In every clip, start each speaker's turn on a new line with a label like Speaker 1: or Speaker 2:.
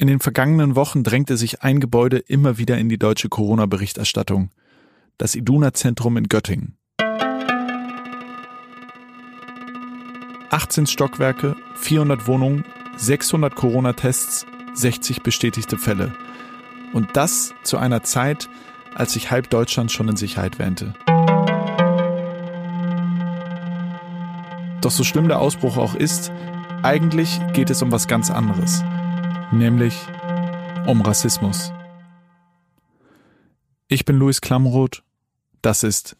Speaker 1: In den vergangenen Wochen drängte sich ein Gebäude immer wieder in die deutsche Corona-Berichterstattung. Das Iduna-Zentrum in Göttingen. 18 Stockwerke, 400 Wohnungen, 600 Corona-Tests, 60 bestätigte Fälle. Und das zu einer Zeit, als sich halb Deutschland schon in Sicherheit wähnte. Doch so schlimm der Ausbruch auch ist, eigentlich geht es um was ganz anderes nämlich um Rassismus. Ich bin Luis Klamroth, das ist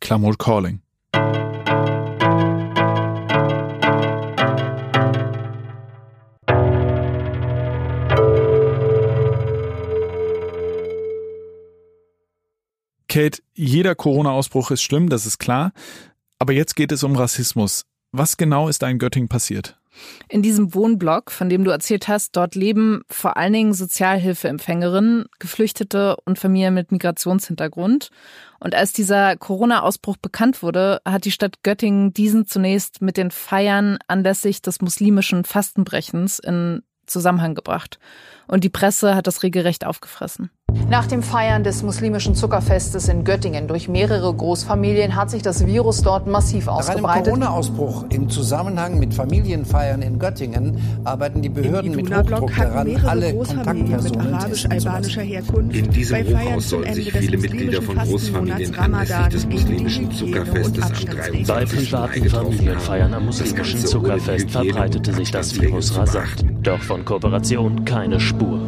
Speaker 1: Klamroth Calling. Kate, jeder Corona-Ausbruch ist schlimm, das ist klar. Aber jetzt geht es um Rassismus. Was genau ist da in Göttingen passiert?
Speaker 2: In diesem Wohnblock, von dem du erzählt hast, dort leben vor allen Dingen Sozialhilfeempfängerinnen, Geflüchtete und Familien mit Migrationshintergrund. Und als dieser Corona-Ausbruch bekannt wurde, hat die Stadt Göttingen diesen zunächst mit den Feiern anlässlich des muslimischen Fastenbrechens in Zusammenhang gebracht. Und die Presse hat das regelrecht aufgefressen.
Speaker 3: Nach dem Feiern des muslimischen Zuckerfestes in Göttingen durch mehrere Großfamilien hat sich das Virus dort massiv ausgebreitet.
Speaker 4: Nach einem Corona-Ausbruch im Zusammenhang mit Familienfeiern in Göttingen arbeiten die Behörden mit Hochdruck daran, alle Kontaktpersonen
Speaker 5: arabisch-albanischer Herkunft
Speaker 6: In diesem Hochhaus sollen sich viele Mitglieder von Großfamilien anlässlich des muslimischen Zuckerfestes am 23.
Speaker 7: Bei privaten Familienfeiern am muslimischen Zuckerfest verbreitete sich das Virus rasant. Doch von Kooperation keine Spur.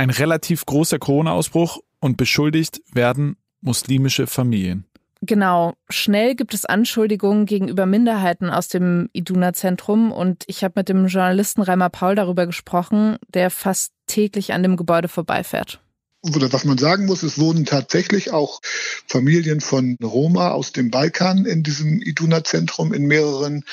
Speaker 1: Ein relativ großer Corona-Ausbruch und beschuldigt werden muslimische Familien.
Speaker 2: Genau. Schnell gibt es Anschuldigungen gegenüber Minderheiten aus dem Iduna-Zentrum und ich habe mit dem Journalisten Reimer Paul darüber gesprochen, der fast täglich an dem Gebäude vorbeifährt
Speaker 8: oder was man sagen muss, es wohnen tatsächlich auch Familien von Roma aus dem Balkan in diesem Iduna-Zentrum in mehreren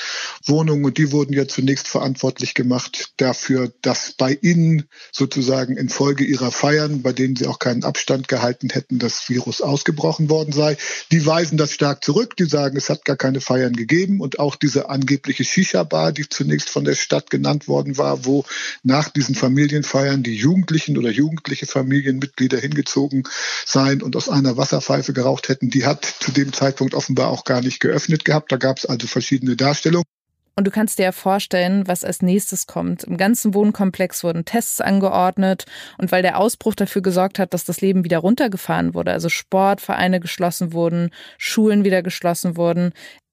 Speaker 8: Wohnungen und die wurden ja zunächst verantwortlich gemacht dafür, dass bei ihnen sozusagen infolge ihrer Feiern, bei denen sie auch keinen Abstand gehalten hätten, das Virus ausgebrochen worden sei. Die weisen das stark zurück, die sagen, es hat gar keine Feiern gegeben und auch diese angebliche Shisha-Bar, die zunächst von der Stadt genannt worden war, wo nach diesen Familienfeiern die Jugendlichen oder jugendliche Familien mit Mitglieder hingezogen seien und aus einer Wasserpfeife geraucht hätten, die hat zu dem Zeitpunkt offenbar auch gar nicht geöffnet gehabt. Da gab es also verschiedene Darstellungen.
Speaker 2: Und du kannst dir ja vorstellen, was als nächstes kommt. Im ganzen Wohnkomplex wurden Tests angeordnet und weil der Ausbruch dafür gesorgt hat, dass das Leben wieder runtergefahren wurde, also Sportvereine geschlossen wurden, Schulen wieder geschlossen wurden,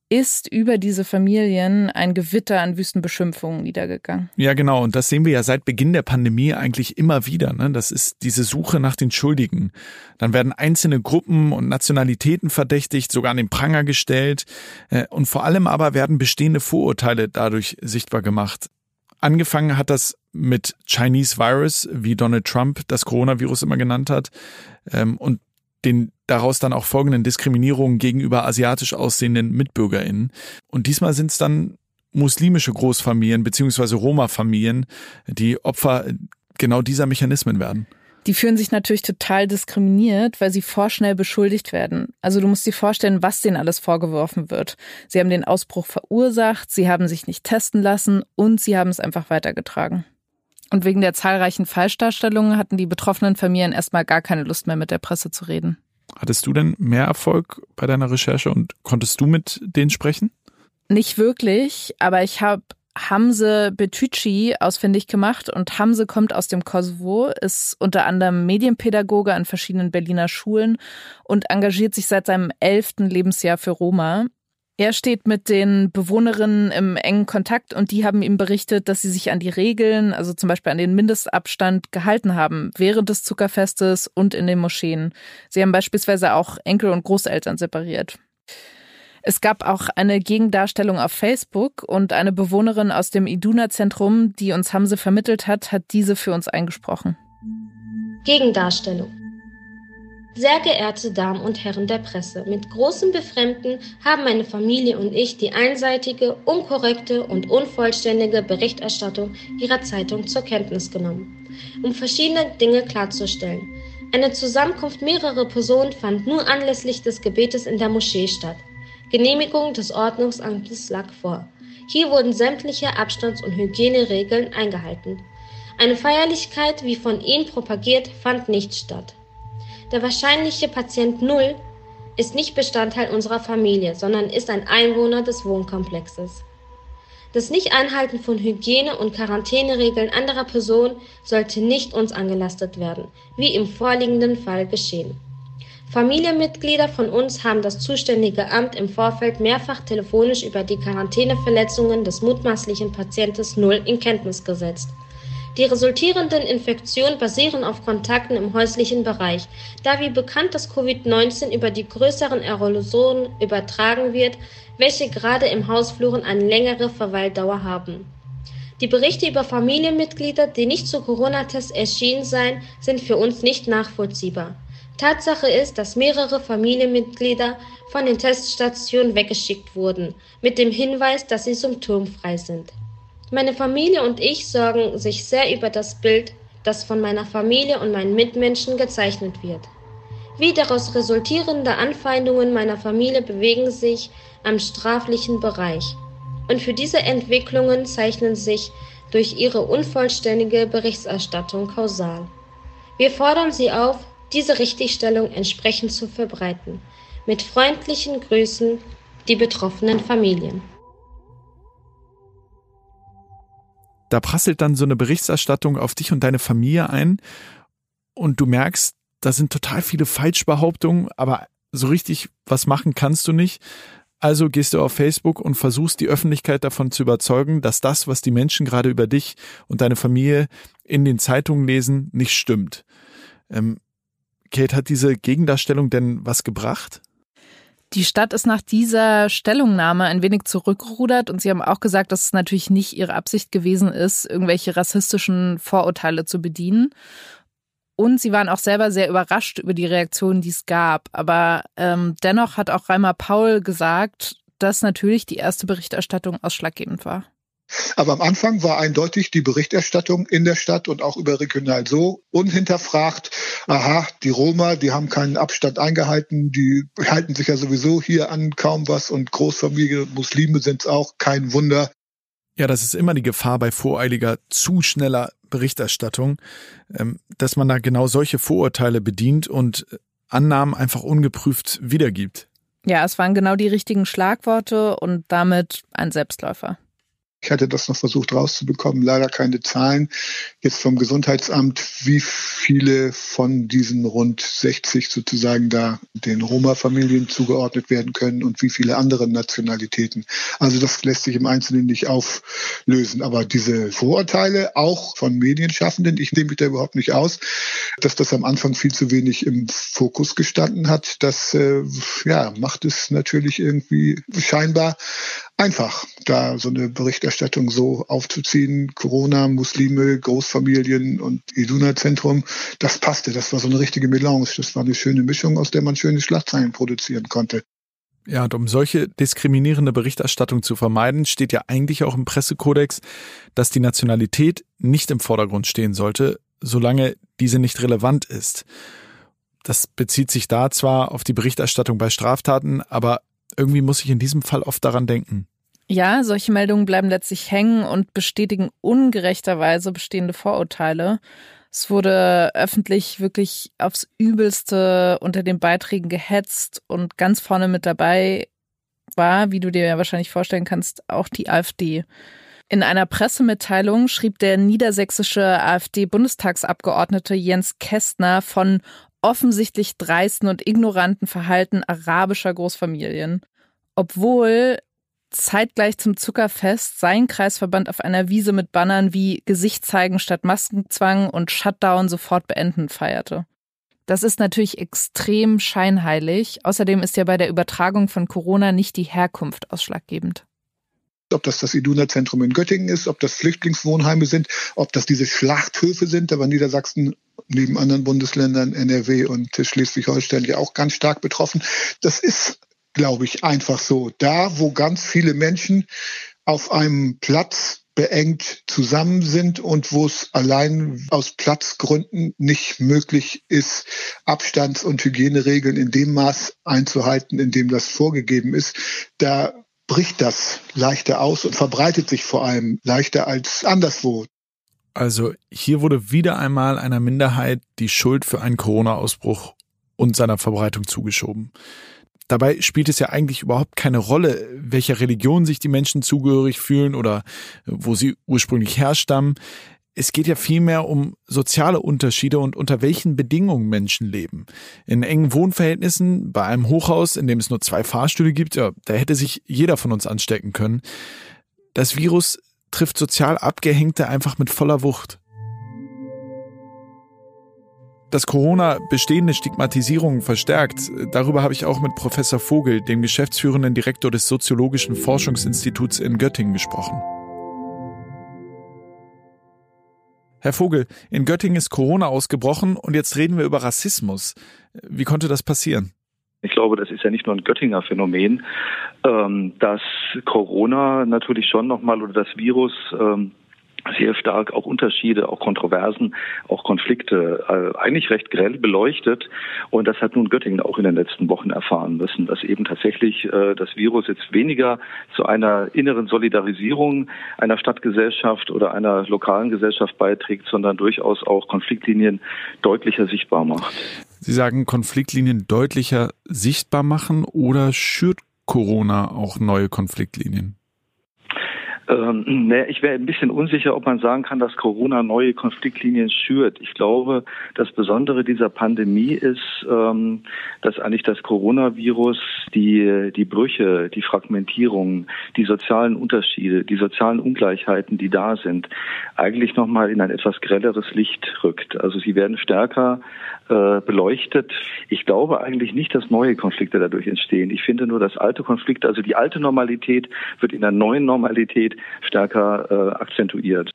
Speaker 2: ist über diese Familien ein Gewitter an Wüstenbeschimpfungen niedergegangen.
Speaker 1: Ja, genau. Und das sehen wir ja seit Beginn der Pandemie eigentlich immer wieder. Ne? Das ist diese Suche nach den Schuldigen. Dann werden einzelne Gruppen und Nationalitäten verdächtigt, sogar an den Pranger gestellt. Äh, und vor allem aber werden bestehende Vorurteile dadurch sichtbar gemacht. Angefangen hat das mit Chinese Virus, wie Donald Trump das Coronavirus immer genannt hat. Ähm, und den daraus dann auch folgenden Diskriminierungen gegenüber asiatisch aussehenden MitbürgerInnen. Und diesmal sind es dann muslimische Großfamilien beziehungsweise Roma-Familien, die Opfer genau dieser Mechanismen werden.
Speaker 2: Die fühlen sich natürlich total diskriminiert, weil sie vorschnell beschuldigt werden. Also du musst dir vorstellen, was denen alles vorgeworfen wird. Sie haben den Ausbruch verursacht, sie haben sich nicht testen lassen und sie haben es einfach weitergetragen. Und wegen der zahlreichen Falschdarstellungen hatten die betroffenen Familien erstmal gar keine Lust mehr mit der Presse zu reden.
Speaker 1: Hattest du denn mehr Erfolg bei deiner Recherche und konntest du mit denen sprechen?
Speaker 2: Nicht wirklich, aber ich habe Hamze Betüci ausfindig gemacht und Hamze kommt aus dem Kosovo, ist unter anderem Medienpädagoge an verschiedenen Berliner Schulen und engagiert sich seit seinem elften Lebensjahr für Roma. Er steht mit den Bewohnerinnen im engen Kontakt und die haben ihm berichtet, dass sie sich an die Regeln, also zum Beispiel an den Mindestabstand, gehalten haben während des Zuckerfestes und in den Moscheen. Sie haben beispielsweise auch Enkel und Großeltern separiert. Es gab auch eine Gegendarstellung auf Facebook und eine Bewohnerin aus dem Iduna-Zentrum, die uns Hamse vermittelt hat, hat diese für uns eingesprochen.
Speaker 9: Gegendarstellung. Sehr geehrte Damen und Herren der Presse, mit großem Befremden haben meine Familie und ich die einseitige, unkorrekte und unvollständige Berichterstattung Ihrer Zeitung zur Kenntnis genommen, um verschiedene Dinge klarzustellen. Eine Zusammenkunft mehrerer Personen fand nur anlässlich des Gebetes in der Moschee statt. Genehmigung des Ordnungsamtes lag vor. Hier wurden sämtliche Abstands- und Hygieneregeln eingehalten. Eine Feierlichkeit, wie von ihnen propagiert, fand nicht statt. Der wahrscheinliche Patient Null ist nicht Bestandteil unserer Familie, sondern ist ein Einwohner des Wohnkomplexes. Das Nicht-Einhalten von Hygiene- und Quarantäneregeln anderer Personen sollte nicht uns angelastet werden, wie im vorliegenden Fall geschehen. Familienmitglieder von uns haben das zuständige Amt im Vorfeld mehrfach telefonisch über die Quarantäneverletzungen des mutmaßlichen Patienten Null in Kenntnis gesetzt. Die resultierenden Infektionen basieren auf Kontakten im häuslichen Bereich, da wie bekannt das Covid-19 über die größeren Aerosolen übertragen wird, welche gerade im Hausfluren eine längere Verweildauer haben. Die Berichte über Familienmitglieder, die nicht zu Corona-Tests erschienen seien, sind für uns nicht nachvollziehbar. Tatsache ist, dass mehrere Familienmitglieder von den Teststationen weggeschickt wurden, mit dem Hinweis, dass sie symptomfrei sind. Meine Familie und ich sorgen sich sehr über das Bild, das von meiner Familie und meinen Mitmenschen gezeichnet wird. Wie daraus resultierende Anfeindungen meiner Familie bewegen sich am straflichen Bereich. Und für diese Entwicklungen zeichnen sich durch ihre unvollständige Berichterstattung kausal. Wir fordern Sie auf, diese Richtigstellung entsprechend zu verbreiten. Mit freundlichen Grüßen, die betroffenen Familien.
Speaker 1: Da prasselt dann so eine Berichterstattung auf dich und deine Familie ein und du merkst, da sind total viele Falschbehauptungen, aber so richtig was machen kannst du nicht. Also gehst du auf Facebook und versuchst die Öffentlichkeit davon zu überzeugen, dass das, was die Menschen gerade über dich und deine Familie in den Zeitungen lesen, nicht stimmt. Ähm, Kate, hat diese Gegendarstellung denn was gebracht?
Speaker 2: Die Stadt ist nach dieser Stellungnahme ein wenig zurückgerudert und sie haben auch gesagt, dass es natürlich nicht ihre Absicht gewesen ist, irgendwelche rassistischen Vorurteile zu bedienen. Und sie waren auch selber sehr überrascht über die Reaktionen, die es gab. Aber ähm, dennoch hat auch Reimer Paul gesagt, dass natürlich die erste Berichterstattung ausschlaggebend war.
Speaker 8: Aber am Anfang war eindeutig die Berichterstattung in der Stadt und auch über regional so unhinterfragt. Aha, die Roma, die haben keinen Abstand eingehalten, die halten sich ja sowieso hier an kaum was und Großfamilie, Muslime sind es auch, kein Wunder.
Speaker 1: Ja, das ist immer die Gefahr bei voreiliger, zu schneller Berichterstattung, ähm, dass man da genau solche Vorurteile bedient und Annahmen einfach ungeprüft wiedergibt.
Speaker 2: Ja, es waren genau die richtigen Schlagworte und damit ein Selbstläufer.
Speaker 8: Ich hatte das noch versucht rauszubekommen, leider keine Zahlen jetzt vom Gesundheitsamt, wie viele von diesen rund 60 sozusagen da den Roma-Familien zugeordnet werden können und wie viele andere Nationalitäten. Also das lässt sich im Einzelnen nicht auflösen. Aber diese Vorurteile auch von Medienschaffenden, ich nehme mich da überhaupt nicht aus, dass das am Anfang viel zu wenig im Fokus gestanden hat, das äh, ja, macht es natürlich irgendwie scheinbar einfach, da so eine Berichterstattung so aufzuziehen. Corona, Muslime, Großfamilien und Iduna-Zentrum, das passte. Das war so eine richtige Melange. Das war eine schöne Mischung, aus der man schöne Schlagzeilen produzieren konnte.
Speaker 1: Ja, und um solche diskriminierende Berichterstattung zu vermeiden, steht ja eigentlich auch im Pressekodex, dass die Nationalität nicht im Vordergrund stehen sollte, solange diese nicht relevant ist. Das bezieht sich da zwar auf die Berichterstattung bei Straftaten, aber irgendwie muss ich in diesem Fall oft daran denken.
Speaker 2: Ja, solche Meldungen bleiben letztlich hängen und bestätigen ungerechterweise bestehende Vorurteile. Es wurde öffentlich wirklich aufs Übelste unter den Beiträgen gehetzt und ganz vorne mit dabei war, wie du dir ja wahrscheinlich vorstellen kannst, auch die AfD. In einer Pressemitteilung schrieb der niedersächsische AfD-Bundestagsabgeordnete Jens Kästner von offensichtlich dreisten und ignoranten Verhalten arabischer Großfamilien. Obwohl zeitgleich zum Zuckerfest sein Kreisverband auf einer Wiese mit Bannern wie Gesicht zeigen statt Maskenzwang und Shutdown sofort beenden feierte. Das ist natürlich extrem scheinheilig. Außerdem ist ja bei der Übertragung von Corona nicht die Herkunft ausschlaggebend
Speaker 8: ob das das Iduna-Zentrum in Göttingen ist, ob das Flüchtlingswohnheime sind, ob das diese Schlachthöfe sind. Da war Niedersachsen neben anderen Bundesländern, NRW und Schleswig-Holstein ja auch ganz stark betroffen. Das ist, glaube ich, einfach so. Da, wo ganz viele Menschen auf einem Platz beengt zusammen sind und wo es allein aus Platzgründen nicht möglich ist, Abstands- und Hygieneregeln in dem Maß einzuhalten, in dem das vorgegeben ist, da bricht das leichter aus und verbreitet sich vor allem leichter als anderswo.
Speaker 1: Also hier wurde wieder einmal einer Minderheit die Schuld für einen Corona-Ausbruch und seiner Verbreitung zugeschoben. Dabei spielt es ja eigentlich überhaupt keine Rolle, welcher Religion sich die Menschen zugehörig fühlen oder wo sie ursprünglich herstammen. Es geht ja vielmehr um soziale Unterschiede und unter welchen Bedingungen Menschen leben. In engen Wohnverhältnissen, bei einem Hochhaus, in dem es nur zwei Fahrstühle gibt, ja, da hätte sich jeder von uns anstecken können. Das Virus trifft sozial Abgehängte einfach mit voller Wucht. Dass Corona bestehende Stigmatisierungen verstärkt, darüber habe ich auch mit Professor Vogel, dem geschäftsführenden Direktor des Soziologischen Forschungsinstituts in Göttingen, gesprochen. Herr Vogel, in Göttingen ist Corona ausgebrochen und jetzt reden wir über Rassismus. Wie konnte das passieren?
Speaker 5: Ich glaube, das ist ja nicht nur ein Göttinger Phänomen, ähm, dass Corona natürlich schon nochmal oder das Virus ähm, sehr stark auch Unterschiede, auch Kontroversen, auch Konflikte äh, eigentlich recht grell beleuchtet. Und das hat nun Göttingen auch in den letzten Wochen erfahren müssen, dass eben tatsächlich äh, das Virus jetzt weniger zu einer inneren Solidarisierung einer Stadtgesellschaft oder einer lokalen Gesellschaft beiträgt, sondern durchaus auch Konfliktlinien deutlicher sichtbar macht.
Speaker 1: Sie sagen Konfliktlinien deutlicher sichtbar machen oder schürt Corona auch neue Konfliktlinien?
Speaker 5: Ähm, ne, ich wäre ein bisschen unsicher, ob man sagen kann, dass Corona neue Konfliktlinien schürt. Ich glaube, das Besondere dieser Pandemie ist, ähm, dass eigentlich das Coronavirus die, die Brüche, die Fragmentierung, die sozialen Unterschiede, die sozialen Ungleichheiten, die da sind, eigentlich nochmal in ein etwas grelleres Licht rückt. Also sie werden stärker äh, beleuchtet. Ich glaube eigentlich nicht, dass neue Konflikte dadurch entstehen. Ich finde nur, dass alte Konflikte, also die alte Normalität wird in der neuen Normalität stärker äh, akzentuiert.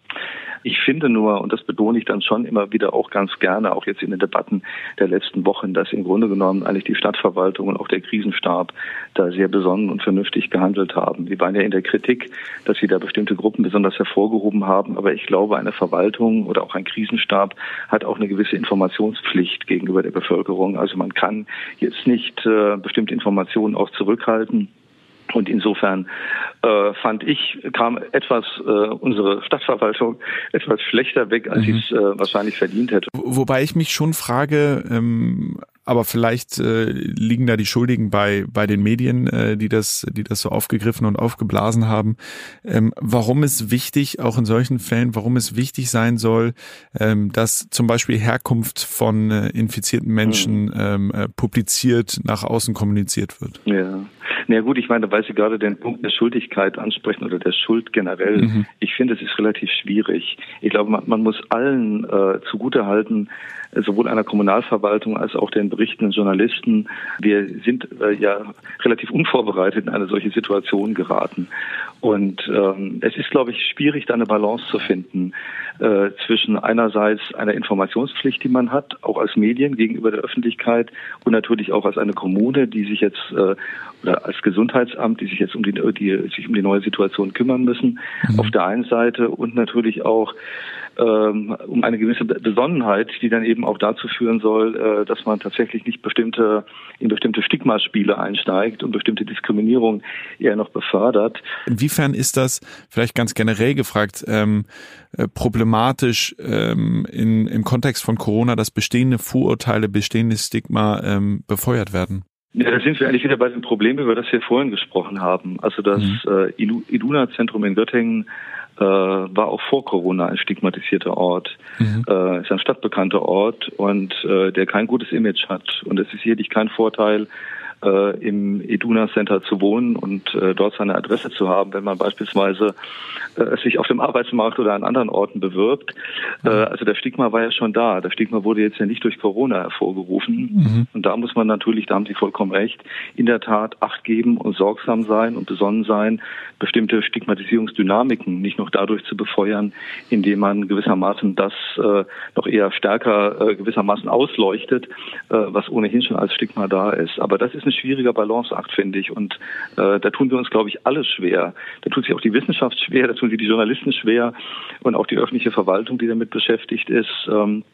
Speaker 5: Ich finde nur, und das betone ich dann schon immer wieder auch ganz gerne, auch jetzt in den Debatten der letzten Wochen, dass im Grunde genommen eigentlich die Stadtverwaltung und auch der Krisenstab da sehr besonnen und vernünftig gehandelt haben. Sie waren ja in der Kritik, dass sie da bestimmte Gruppen besonders hervorgehoben haben, aber ich glaube, eine Verwaltung oder auch ein Krisenstab hat auch eine gewisse Informationspflicht gegenüber der Bevölkerung. Also man kann jetzt nicht äh, bestimmte Informationen auch zurückhalten. Und insofern äh, fand ich, kam etwas äh, unsere Stadtverwaltung etwas schlechter weg, als mhm. ich es äh, wahrscheinlich verdient hätte.
Speaker 1: Wobei ich mich schon frage, ähm, aber vielleicht äh, liegen da die Schuldigen bei bei den Medien, äh, die das die das so aufgegriffen und aufgeblasen haben. Ähm, warum es wichtig, auch in solchen Fällen, warum es wichtig sein soll, ähm, dass zum Beispiel Herkunft von äh, infizierten Menschen mhm. ähm, äh, publiziert nach außen kommuniziert wird?
Speaker 5: Ja. Na ja, gut, ich meine, weil Sie gerade den Punkt der Schuldigkeit ansprechen oder der Schuld generell. Mhm. Ich finde, es ist relativ schwierig. Ich glaube, man, man muss allen äh, zugutehalten, sowohl einer Kommunalverwaltung als auch den berichtenden Journalisten. Wir sind äh, ja relativ unvorbereitet in eine solche Situation geraten. Und ähm, es ist, glaube ich, schwierig, da eine Balance zu finden äh, zwischen einerseits einer Informationspflicht, die man hat, auch als Medien gegenüber der Öffentlichkeit und natürlich auch als eine Kommune, die sich jetzt äh, oder als Gesundheitsamt, die sich jetzt um die, die sich um die neue Situation kümmern müssen, mhm. auf der einen Seite und natürlich auch ähm, um eine gewisse Besonnenheit, die dann eben auch dazu führen soll, äh, dass man tatsächlich nicht bestimmte in bestimmte Stigmaspiele einsteigt und bestimmte Diskriminierung eher noch befördert.
Speaker 1: Inwiefern ist das vielleicht ganz generell gefragt ähm, äh, problematisch ähm, in, im Kontext von Corona, dass bestehende Vorurteile, bestehende Stigma ähm, befeuert werden?
Speaker 5: Ja, da sind wir eigentlich wieder bei dem Problem, über das wir vorhin gesprochen haben. Also das mhm. äh, Iduna-Zentrum in Göttingen äh, war auch vor Corona ein stigmatisierter Ort, mhm. äh, ist ein stadtbekannter Ort und äh, der kein gutes Image hat. Und es ist sicherlich kein Vorteil, äh, im Eduna Center zu wohnen und äh, dort seine Adresse zu haben, wenn man beispielsweise äh, sich auf dem Arbeitsmarkt oder an anderen Orten bewirbt. Äh, also der Stigma war ja schon da. Der Stigma wurde jetzt ja nicht durch Corona hervorgerufen. Mhm. Und da muss man natürlich, da haben Sie vollkommen recht, in der Tat Acht geben und sorgsam sein und besonnen sein, bestimmte Stigmatisierungsdynamiken nicht noch dadurch zu befeuern, indem man gewissermaßen das äh, noch eher stärker äh, gewissermaßen ausleuchtet, äh, was ohnehin schon als Stigma da ist. Aber das ist ein schwieriger Balanceakt, finde ich. Und äh, da tun wir uns, glaube ich, alle schwer. Da tut sich auch die Wissenschaft schwer, da tun sich die Journalisten schwer und auch die öffentliche Verwaltung, die damit beschäftigt ist. Ähm,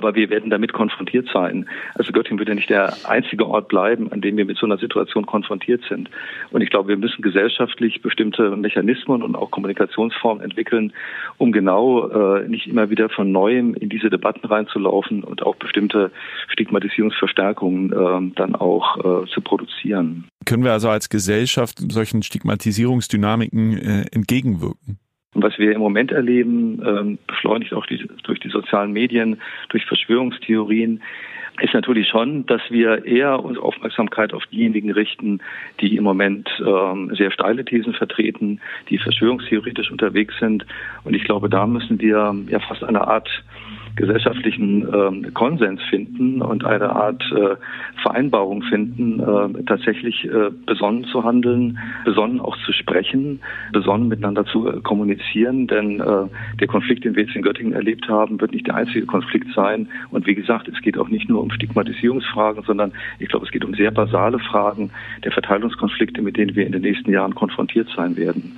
Speaker 5: Aber wir werden damit konfrontiert sein. Also Göttingen wird ja nicht der einzige Ort bleiben, an dem wir mit so einer Situation konfrontiert sind. Und ich glaube, wir müssen gesellschaftlich bestimmte Mechanismen und auch Kommunikationsformen entwickeln, um genau äh, nicht immer wieder von neuem in diese Debatten reinzulaufen und auch bestimmte Stigmatisierungsverstärkungen äh, dann auch äh, zu produzieren.
Speaker 1: Können wir also als Gesellschaft solchen Stigmatisierungsdynamiken äh, entgegenwirken?
Speaker 5: Und was wir im Moment erleben, ähm, beschleunigt auch die, durch die sozialen Medien, durch Verschwörungstheorien, ist natürlich schon, dass wir eher unsere Aufmerksamkeit auf diejenigen richten, die im Moment ähm, sehr steile Thesen vertreten, die verschwörungstheoretisch unterwegs sind. Und ich glaube, da müssen wir ja fast eine Art gesellschaftlichen äh, Konsens finden und eine Art äh, Vereinbarung finden, äh, tatsächlich äh, besonnen zu handeln, besonnen auch zu sprechen, besonnen miteinander zu äh, kommunizieren. Denn äh, der Konflikt, den wir jetzt in Göttingen erlebt haben, wird nicht der einzige Konflikt sein. Und wie gesagt, es geht auch nicht nur um Stigmatisierungsfragen, sondern ich glaube, es geht um sehr basale Fragen der Verteilungskonflikte, mit denen wir in den nächsten Jahren konfrontiert sein werden.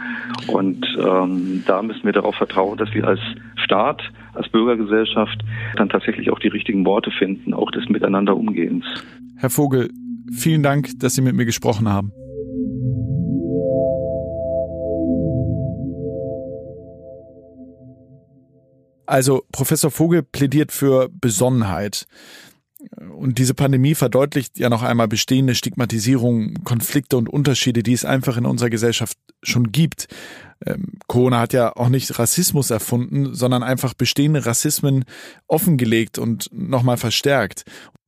Speaker 5: Und ähm, da müssen wir darauf vertrauen, dass wir als Staat, als Bürgergesellschaft dann tatsächlich auch die richtigen Worte finden, auch des Miteinanderumgehens.
Speaker 1: Herr Vogel, vielen Dank, dass Sie mit mir gesprochen haben. Also Professor Vogel plädiert für Besonnenheit. Und diese Pandemie verdeutlicht ja noch einmal bestehende Stigmatisierung, Konflikte und Unterschiede, die es einfach in unserer Gesellschaft schon gibt. Ähm, Corona hat ja auch nicht Rassismus erfunden, sondern einfach bestehende Rassismen offengelegt und nochmal verstärkt.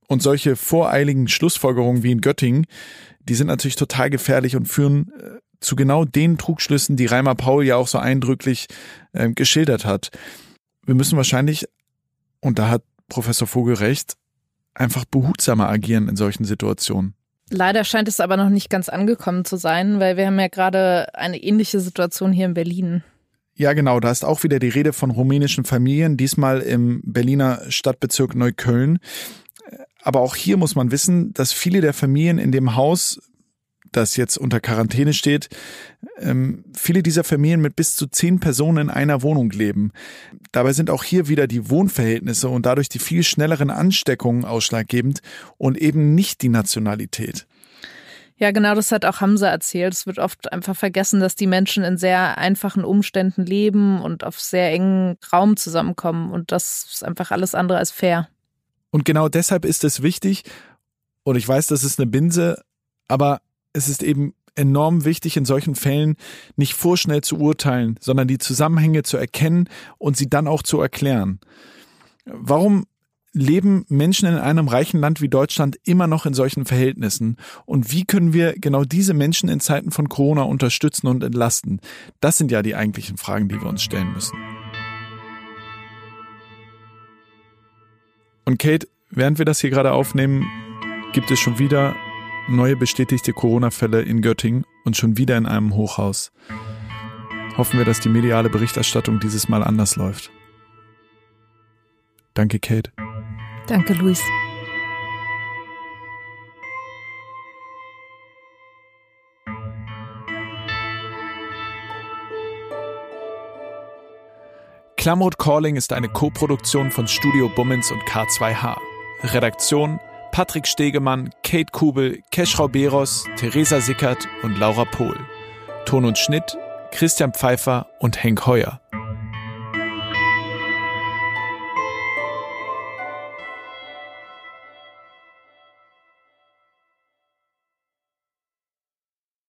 Speaker 1: Und solche voreiligen Schlussfolgerungen wie in Göttingen, die sind natürlich total gefährlich und führen äh, zu genau den Trugschlüssen, die Reimer Paul ja auch so eindrücklich äh, geschildert hat. Wir müssen wahrscheinlich, und da hat Professor Vogel recht, einfach behutsamer agieren in solchen Situationen.
Speaker 2: Leider scheint es aber noch nicht ganz angekommen zu sein, weil wir haben ja gerade eine ähnliche Situation hier in Berlin.
Speaker 1: Ja, genau, da ist auch wieder die Rede von rumänischen Familien, diesmal im Berliner Stadtbezirk Neukölln. Aber auch hier muss man wissen, dass viele der Familien in dem Haus das jetzt unter Quarantäne steht, ähm, viele dieser Familien mit bis zu zehn Personen in einer Wohnung leben. Dabei sind auch hier wieder die Wohnverhältnisse und dadurch die viel schnelleren Ansteckungen ausschlaggebend und eben nicht die Nationalität.
Speaker 2: Ja, genau, das hat auch Hamza erzählt. Es wird oft einfach vergessen, dass die Menschen in sehr einfachen Umständen leben und auf sehr engen Raum zusammenkommen. Und das ist einfach alles andere als fair.
Speaker 1: Und genau deshalb ist es wichtig, und ich weiß, das ist eine Binse, aber es ist eben enorm wichtig, in solchen Fällen nicht vorschnell zu urteilen, sondern die Zusammenhänge zu erkennen und sie dann auch zu erklären. Warum leben Menschen in einem reichen Land wie Deutschland immer noch in solchen Verhältnissen? Und wie können wir genau diese Menschen in Zeiten von Corona unterstützen und entlasten? Das sind ja die eigentlichen Fragen, die wir uns stellen müssen. Und Kate, während wir das hier gerade aufnehmen, gibt es schon wieder neue bestätigte Corona-Fälle in Göttingen und schon wieder in einem Hochhaus. Hoffen wir, dass die mediale Berichterstattung dieses Mal anders läuft. Danke, Kate.
Speaker 2: Danke, Luis.
Speaker 1: Klamroth Calling ist eine Koproduktion von Studio Bummens und K2H. Redaktion Patrick Stegemann, Kate Kubel, Keschrau Beros, Theresa Sickert und Laura Pohl. Ton und Schnitt Christian Pfeiffer und Henk Heuer.